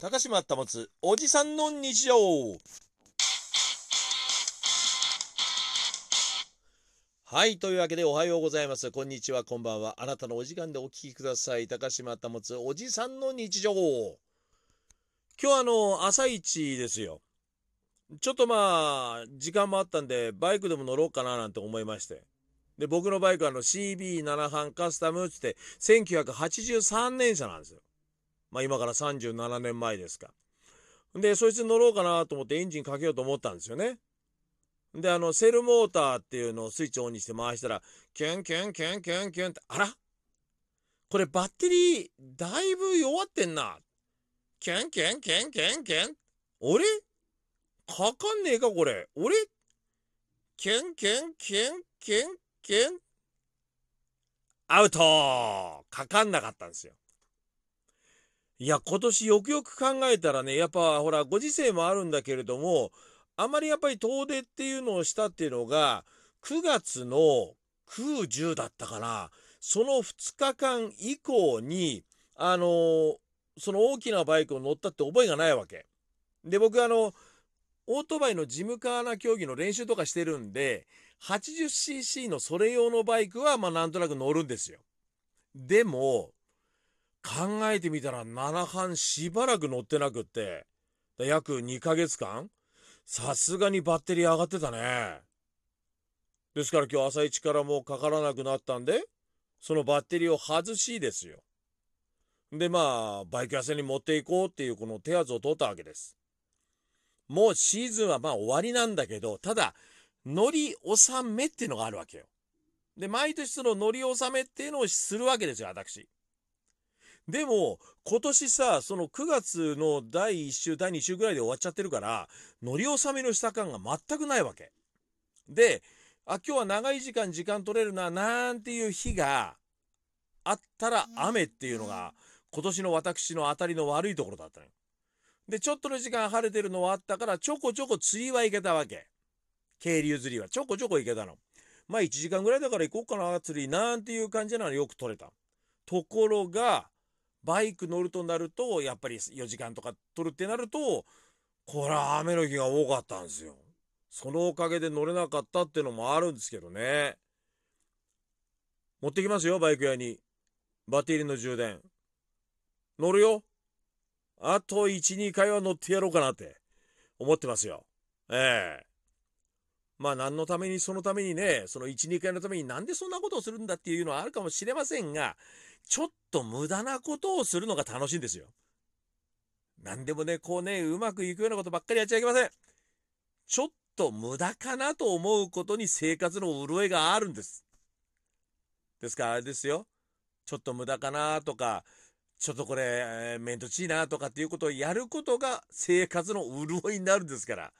高島保つおじさんの日常。はいというわけでおはようございます。こんにちはこんばんは。あなたのお時間でお聞きください。高島保つおじさんの日常。今日あの朝一ですよ。ちょっとまあ時間もあったんでバイクでも乗ろうかななんて思いまして。で僕のバイクはあの CB7 班カスタムっつって1983年車なんですよ。まあ今から37年前ですか。で、そいつに乗ろうかなと思ってエンジンかけようと思ったんですよね。で、あの、セルモーターっていうのをスイッチオンにして回したら、キュンキュンキュンキュンキュンって、あら？これバッテリー、だいぶ弱ってんな。キュンキュンキュンキュンキュン。あれ？かかんねえかこれ。あれ？キュンキュンキュンキュンキュン。アウトかかんなかったんですよ。いや、今年よくよく考えたらね、やっぱほら、ご時世もあるんだけれども、あまりやっぱり遠出っていうのをしたっていうのが、9月の9、10だったかな。その2日間以降に、あのー、その大きなバイクを乗ったって覚えがないわけ。で、僕あの、オートバイのジムカーナ競技の練習とかしてるんで、80cc のそれ用のバイクはまあなんとなく乗るんですよ。でも、考えてみたら7班しばらく乗ってなくって。約2ヶ月間。さすがにバッテリー上がってたね。ですから今日朝一からもうかからなくなったんでそのバッテリーを外しですよ。でまあバイク屋さんに持っていこうっていうこの手厚を取ったわけです。もうシーズンはまあ終わりなんだけどただ乗り納めっていうのがあるわけよ。で毎年その乗り納めっていうのをするわけですよ私。でも、今年さ、その9月の第1週、第2週ぐらいで終わっちゃってるから、乗り納めのした感が全くないわけ。で、あ、今日は長い時間時間取れるな、なんていう日があったら雨っていうのが、今年の私の当たりの悪いところだったのよ。で、ちょっとの時間晴れてるのはあったから、ちょこちょこ釣りは行けたわけ。渓流釣りはちょこちょこ行けたの。まあ1時間ぐらいだから行こうかな、釣り、なんていう感じなのよく取れた。ところが、バイク乗るとなると、やっぱり4時間とか取るってなると、これは雨の日が多かったんですよ。そのおかげで乗れなかったってのもあるんですけどね。持ってきますよ、バイク屋に。バッテリーの充電。乗るよ。あと1、2回は乗ってやろうかなって思ってますよ。ええまあ何のためにそのためにね、その1、2回のためになんでそんなことをするんだっていうのはあるかもしれませんが、ちょっと無駄なことをするのが楽しいんですよ。何でもね、こうね、うまくいくようなことばっかりやっちゃいけません。ちょっと無駄かなと思うことに生活の潤いがあるんです。ですからあれですよ。ちょっと無駄かなとか、ちょっとこれ、えー、めんどちいなとかっていうことをやることが生活の潤いになるんですから。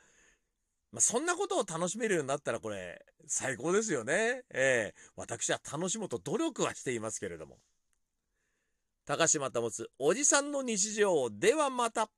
まあ、そんなことを楽しめるようになったらこれ最高ですよね。えー、私は楽しもうと努力はしていますけれども。高島保つおじさんの日常ではまた。